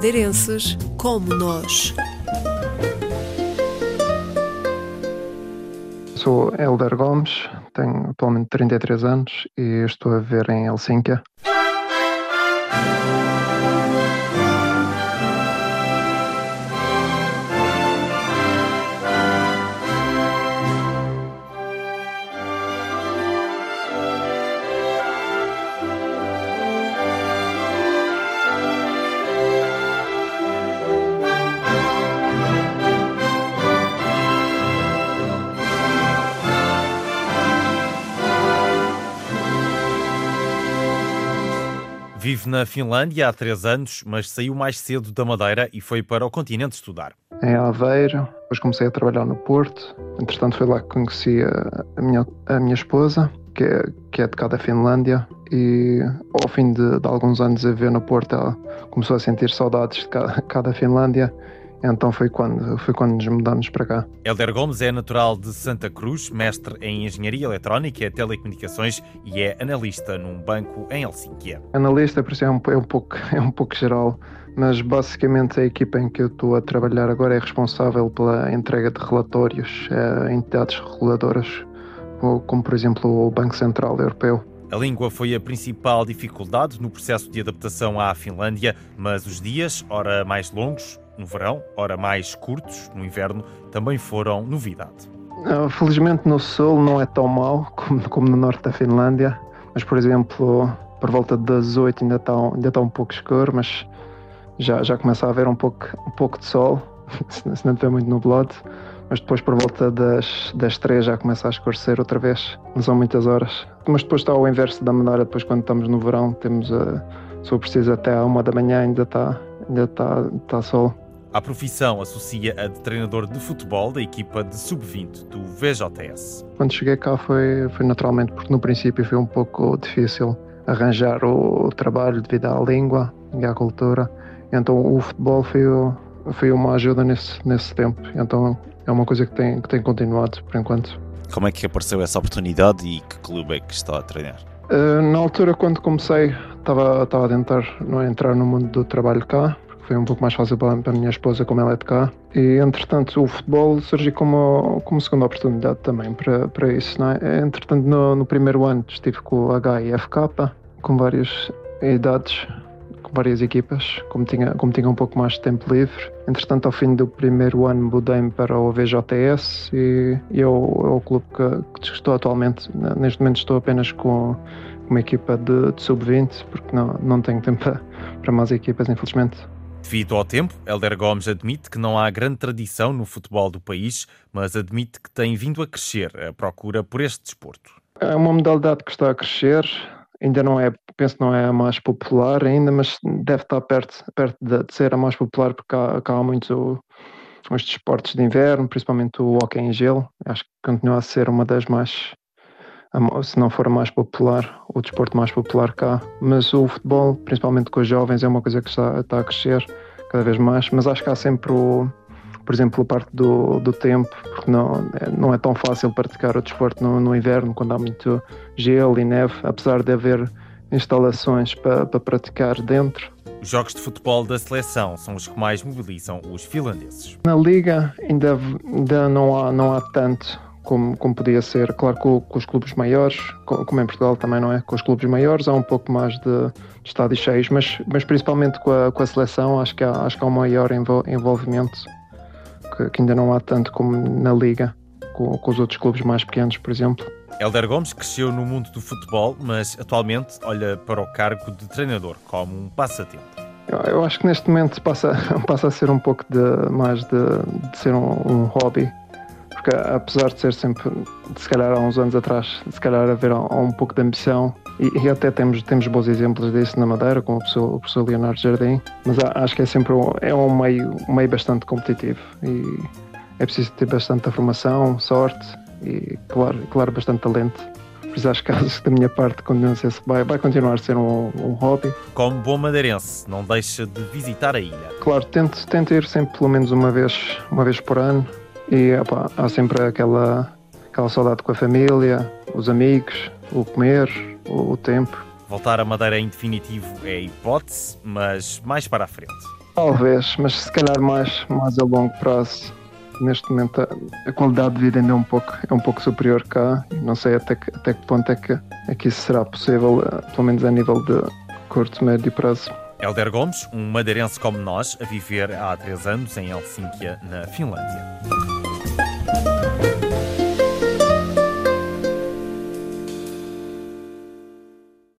madeirenses como nós. Sou Helder Gomes, tenho atualmente 33 anos e estou a viver em Helsínquia. Vive na Finlândia há três anos, mas saiu mais cedo da Madeira e foi para o continente estudar. Em Aveiro, depois comecei a trabalhar no Porto. Entretanto, foi lá que conheci a, minha, a minha esposa, que é, que é de cá da Finlândia. E ao fim de, de alguns anos a viver no Porto, ela começou a sentir saudades de cá, cá da Finlândia então foi quando, foi quando nos mudamos para cá. Helder Gomes é natural de Santa Cruz, mestre em Engenharia Eletrónica e Telecomunicações e é analista num banco em Helsínquia. Analista, por isso é um, é um, pouco, é um pouco geral, mas basicamente a equipa em que eu estou a trabalhar agora é responsável pela entrega de relatórios a entidades reguladoras, como por exemplo o Banco Central Europeu. A língua foi a principal dificuldade no processo de adaptação à Finlândia, mas os dias, ora mais longos, no verão, ora mais curtos no inverno, também foram novidade. Felizmente no sul não é tão mau como, como no norte da Finlândia, mas por exemplo, por volta das 8 ainda está, ainda está um pouco escuro, mas já, já começa a haver um pouco, um pouco de sol, se não estiver muito nublado, mas depois por volta das, das 3 já começa a escurecer outra vez, não são muitas horas. Mas depois está o inverso da Madeira, depois quando estamos no verão, temos, a, se for preciso, até à uma da manhã ainda está, ainda está, está sol. A profissão associa a de treinador de futebol da equipa de sub-20 do VJS. Quando cheguei cá foi, foi naturalmente, porque no princípio foi um pouco difícil arranjar o, trabalho devido à língua e à cultura. Então o futebol foi, foi uma ajuda nesse, nesse tempo. Então é uma coisa que tem, que tem continuado por enquanto. Como é que apareceu essa oportunidade e que clube é que está a treinar? Uh, na altura, quando comecei, estava, estava a tentar não, entrar no mundo do trabalho cá, foi um pouco mais fácil para, para a minha esposa, como ela é de cá. E, entretanto, o futebol surgiu como, como segunda oportunidade também para, para isso. Não é? Entretanto, no, no primeiro ano estive com o HIFK, com várias idades, com várias equipas, como tinha, como tinha um pouco mais de tempo livre. Entretanto, ao fim do primeiro ano, mudei-me para o VJS e, e é, o, é o clube que, que, estou atualmente. Neste momento, estou apenas com uma equipa de, de sub-20, porque não, não tenho tempo para, para mais equipas, infelizmente. Devido ao tempo, Helder Gomes admite que não há grande tradição no futebol do país, mas admite que tem vindo a crescer a procura por este desporto. É uma modalidade que está a crescer, ainda não é, penso não é a mais popular ainda, mas deve estar perto, perto de, ser a mais popular porque há, há muito os desportos de inverno, principalmente o hockey em gelo, acho que continua a ser uma das mais se não for a mais popular, o desporto mais popular cá. Mas o futebol, principalmente com os jovens, é uma coisa que está, está a crescer cada vez mais. Mas acho que há sempre, o, por exemplo, a parte do, do tempo, porque não, é, não é tão fácil praticar o desporto no, no inverno, quando há muito gelo e neve, apesar de haver instalações para, para praticar dentro. Os jogos de futebol da seleção são os que mais mobilizam os finlandeses. Na liga ainda, ainda não, há, não há tanto como, como podia ser, claro, com, com, os clubes maiores, como em Portugal também não é, com os clubes maiores há um pouco mais de, de estádios cheios, mas, mas principalmente com a, com a seleção acho que, há, acho que há um maior envolvimento que, que ainda não há tanto como na Liga, com, com os outros clubes mais pequenos, por exemplo. Helder Gomes cresceu no mundo do futebol, mas atualmente olha para o cargo de treinador como um passatempo. Eu acho que neste momento passa, passa a ser um pouco de, mais de, de ser um, um hobby porque apesar de ser sempre, se calhar há uns anos atrás, se calhar haver um pouco de ambição, e, e até temos, temos bons exemplos disso na Madeira, como o professor, o professor Leonardo Jardim, mas acho que é sempre um, é um meio, um meio bastante competitivo e é preciso ter bastante formação, sorte e, claro, claro bastante talento. Por isso acho que da minha parte continua vai, vai continuar a ser um, um hobby. Como bom madeirense, não deixa de visitar a ilha. Claro, tento, tento ir sempre pelo menos uma vez, uma vez por ano, e opa, há sempre aquela, aquela saudade com a família, os amigos, o comer, o, o tempo. Voltar à Madeira em definitivo é hipótese, mas mais para a frente. Talvez, mas se calhar mais, mais a longo prazo. Neste momento a, qualidade de vida ainda é um pouco, é um pouco superior cá. Não sei até que, até que ponto é que, é que isso será possível, eh, pelo menos a nível de curto, médio prazo. Helder Gomes, um madeirense como nós, a viver há três anos em Helsínquia, na Finlândia. Thank you.